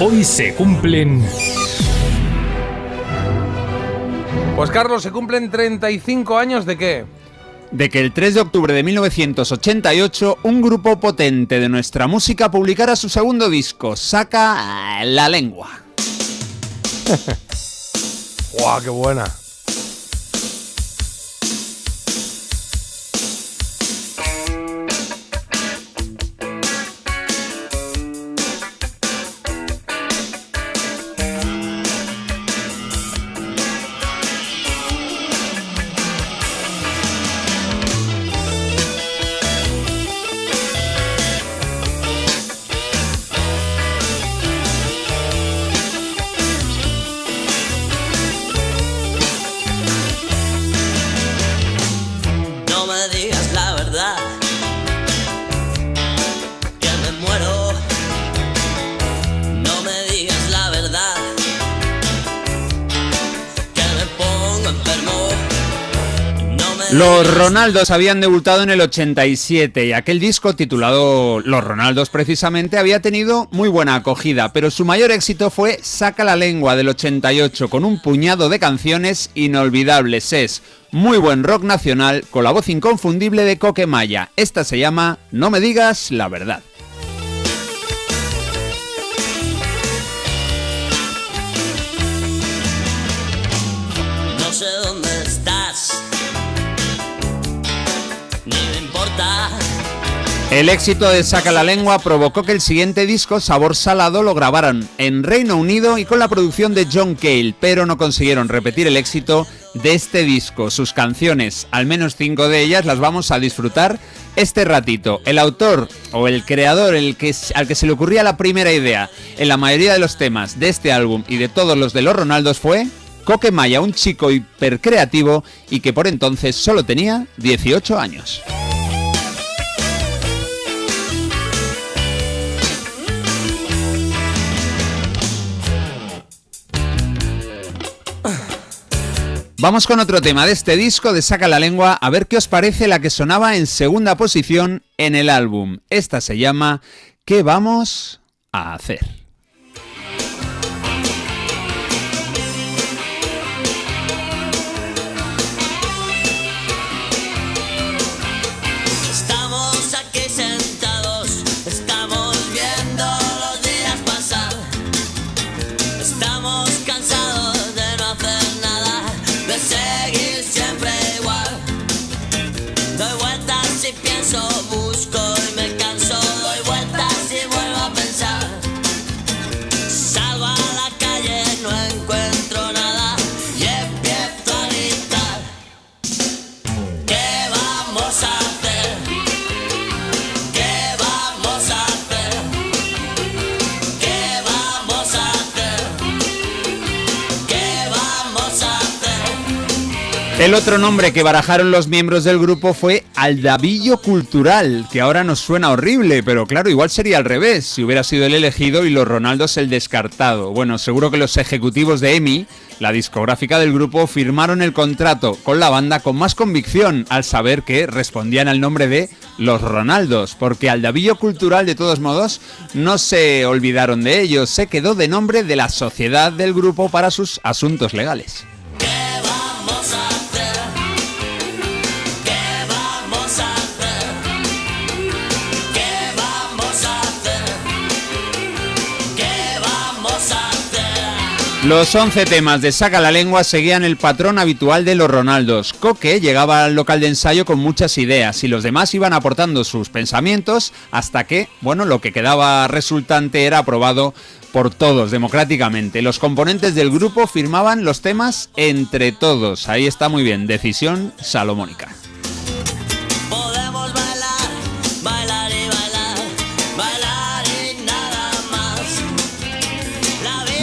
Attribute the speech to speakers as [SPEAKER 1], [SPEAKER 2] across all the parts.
[SPEAKER 1] Hoy se cumplen...
[SPEAKER 2] Pues Carlos, ¿se cumplen 35 años de qué?
[SPEAKER 3] de que el 3 de octubre de 1988 un grupo potente de nuestra música publicara su segundo disco, Saca la lengua.
[SPEAKER 2] ¡Guau, qué buena!
[SPEAKER 3] Los Ronaldos habían debutado en el 87 y aquel disco titulado Los Ronaldos precisamente había tenido muy buena acogida, pero su mayor éxito fue Saca la lengua del 88 con un puñado de canciones inolvidables. Es muy buen rock nacional con la voz inconfundible de Coquemaya. Esta se llama No me digas la verdad. El éxito de Saca la Lengua provocó que el siguiente disco, Sabor Salado, lo grabaran en Reino Unido y con la producción de John Cale, pero no consiguieron repetir el éxito de este disco. Sus canciones, al menos cinco de ellas, las vamos a disfrutar este ratito. El autor o el creador el que, al que se le ocurría la primera idea en la mayoría de los temas de este álbum y de todos los de los Ronaldos fue Coque Maya, un chico hipercreativo y que por entonces solo tenía 18 años. Vamos con otro tema de este disco de Saca la Lengua, a ver qué os parece la que sonaba en segunda posición en el álbum. Esta se llama ¿Qué vamos a hacer? El otro nombre que barajaron los miembros del grupo fue Aldavillo Cultural, que ahora nos suena horrible, pero claro, igual sería al revés, si hubiera sido el elegido y los Ronaldos el descartado. Bueno, seguro que los ejecutivos de EMI, la discográfica del grupo, firmaron el contrato con la banda con más convicción al saber que respondían al nombre de Los Ronaldos, porque Aldavillo Cultural, de todos modos, no se olvidaron de ellos, se quedó de nombre de la sociedad del grupo para sus asuntos legales. Los 11 temas de Saca la Lengua seguían el patrón habitual de los Ronaldos. Coque llegaba al local de ensayo con muchas ideas y los demás iban aportando sus pensamientos hasta que, bueno, lo que quedaba resultante era aprobado por todos democráticamente. Los componentes del grupo firmaban los temas entre todos. Ahí está muy bien, decisión salomónica.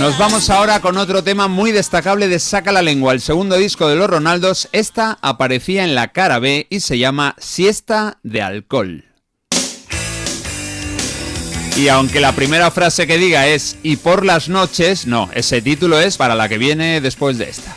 [SPEAKER 3] Nos vamos ahora con otro tema muy destacable de Saca la Lengua, el segundo disco de los Ronaldos. Esta aparecía en la cara B y se llama Siesta de Alcohol. Y aunque la primera frase que diga es y por las noches, no, ese título es para la que viene después de esta.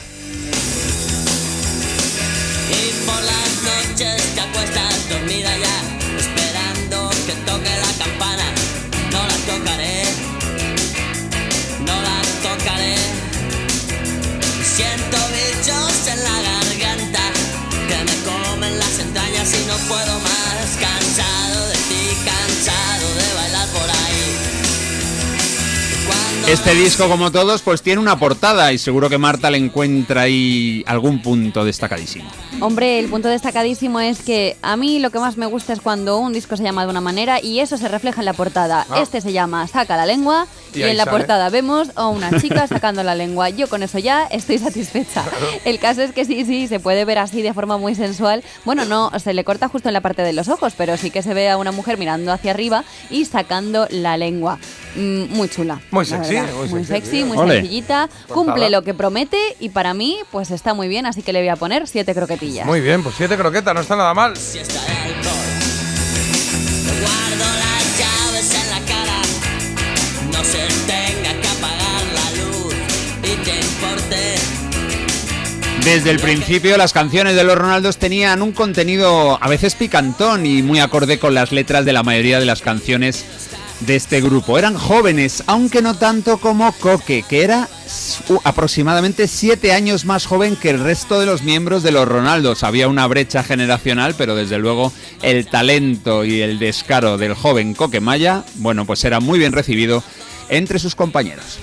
[SPEAKER 3] Este disco, como todos, pues tiene una portada y seguro que Marta le encuentra ahí algún punto destacadísimo.
[SPEAKER 1] Hombre, el punto destacadísimo es que a mí lo que más me gusta es cuando un disco se llama de una manera y eso se refleja en la portada.
[SPEAKER 2] Ah.
[SPEAKER 1] Este se llama Saca la lengua
[SPEAKER 2] Y
[SPEAKER 1] en la
[SPEAKER 2] sale.
[SPEAKER 1] portada vemos a una chica sacando la lengua. Yo con eso ya estoy satisfecha. El caso es que sí, sí, se puede ver así de forma muy sensual. Bueno, no, se le corta justo en la parte de los ojos, pero sí que se ve a una mujer mirando hacia arriba y sacando la lengua. Mm, muy chula.
[SPEAKER 2] Muy sexy,
[SPEAKER 1] verdad.
[SPEAKER 2] muy
[SPEAKER 1] muy
[SPEAKER 2] sexy,
[SPEAKER 1] sexy, muy
[SPEAKER 3] Ole.
[SPEAKER 1] sencillita. Cumple lo que promete y para mí, pues está muy bien, así que le voy a poner siete croquetillas.
[SPEAKER 2] Muy bien, pues siete croquetas, no está nada mal.
[SPEAKER 4] De alcohol. Guardo las llaves en la cara. No se tenga que apagar la luz y te importe.
[SPEAKER 3] Desde el principio las canciones de los Ronaldos tenían un contenido a veces picantón y muy acorde con las letras de la mayoría de las canciones de este grupo. Eran jóvenes, aunque no tanto como Coque, que era aproximadamente siete años más joven que el resto de los miembros de los Ronaldos. Había una brecha generacional, pero desde luego el talento y el descaro del joven Coque Maya, bueno, pues era muy bien recibido entre sus compañeros.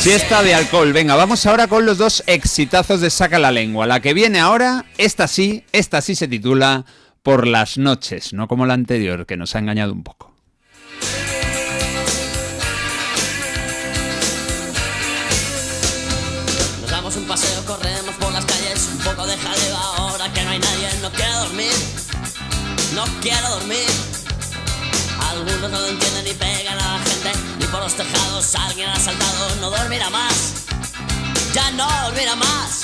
[SPEAKER 4] Siesta de
[SPEAKER 3] alcohol. Venga, vamos ahora con los dos exitazos de Saca la Lengua. La que viene ahora, esta sí, esta sí se titula Por las noches, no como la anterior, que nos ha engañado un poco.
[SPEAKER 4] Nos damos un paseo, corremos por las calles, un poco de jaleo ahora que no hay nadie. No quiero dormir, no quiero dormir. Algunos no lo entienden y pegan alguien ha saltado. No dormirá más, ya no dormirá más.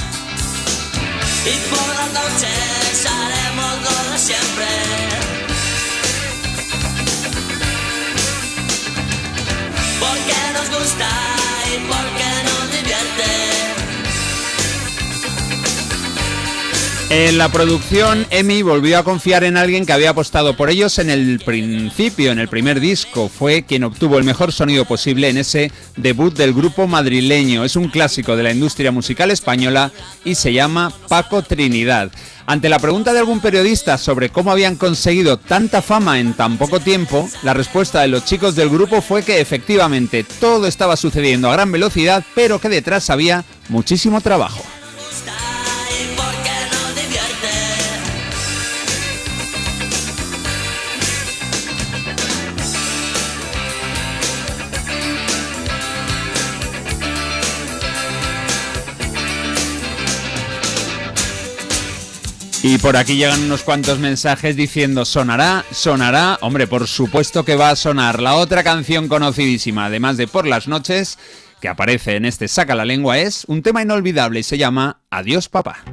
[SPEAKER 4] Y por las noches haremos lo de siempre. Porque nos gusta y porque nos divierte.
[SPEAKER 3] En la producción, Emi volvió a confiar en alguien que había apostado por ellos en el principio, en el primer disco. Fue quien obtuvo el mejor sonido posible en ese debut del grupo madrileño. Es un clásico de la industria musical española y se llama Paco Trinidad. Ante la pregunta de algún periodista sobre cómo habían conseguido tanta fama en tan poco tiempo, la respuesta de los chicos del grupo fue que efectivamente todo estaba sucediendo a gran velocidad, pero que detrás había muchísimo trabajo.
[SPEAKER 4] Y
[SPEAKER 3] por aquí llegan unos cuantos mensajes diciendo sonará, sonará. Hombre, por supuesto que va a sonar. La otra canción conocidísima, además de Por las noches, que aparece en este Saca la lengua, es un tema inolvidable y se llama Adiós papá.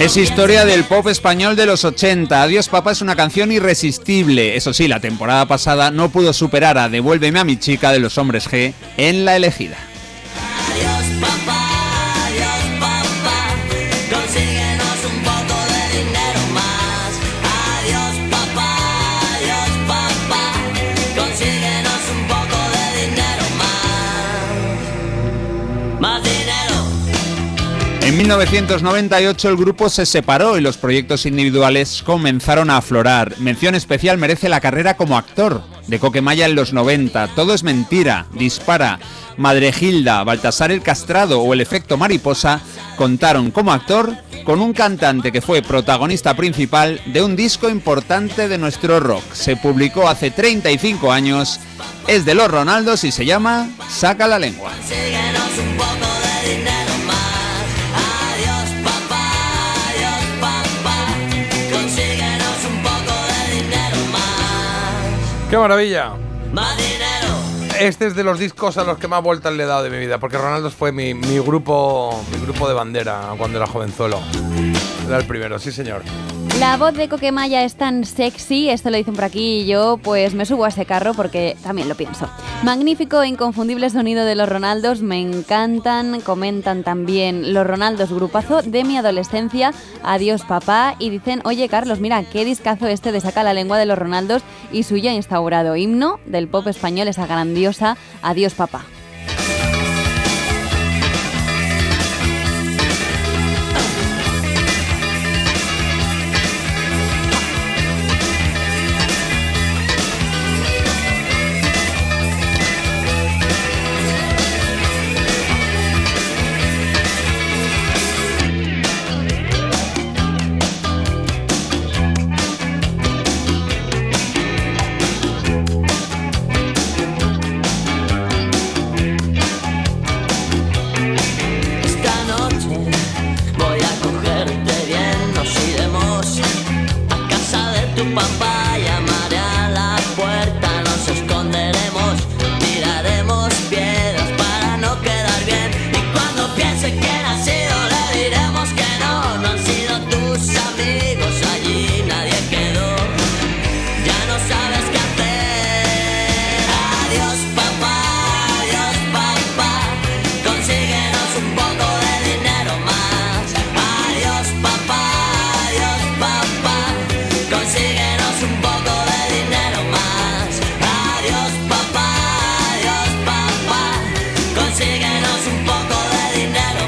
[SPEAKER 3] Es historia del pop español de los 80. Adiós papá es una canción irresistible. Eso sí, la temporada pasada no pudo superar a Devuélveme a mi chica de los hombres G en la elegida.
[SPEAKER 4] Adiós papá,
[SPEAKER 3] En 1998 el grupo se separó y los proyectos individuales comenzaron a aflorar. Mención especial merece la carrera como actor de Coquemaya en los 90. Todo es mentira, dispara. Madre Gilda, Baltasar el Castrado o el efecto mariposa contaron como actor con un cantante que fue protagonista principal de un disco importante de nuestro rock. Se publicó hace 35 años, es de los Ronaldos y se llama Saca la lengua.
[SPEAKER 2] ¡Qué maravilla! Este es de los discos a los que más vueltas le he dado de mi vida, porque Ronaldo fue mi, mi grupo mi grupo de bandera cuando era jovenzuelo. Era el primero, sí señor.
[SPEAKER 4] La voz de Coquemaya es tan sexy, esto lo dicen por aquí y yo pues me subo a ese carro porque también lo pienso. Magnífico e inconfundible sonido de los Ronaldos, me encantan, comentan también los Ronaldos grupazo de mi adolescencia, adiós papá y dicen, oye Carlos, mira qué discazo este de Saca la lengua de los Ronaldos y su ya instaurado himno del pop español, esa grandiosa, adiós papá.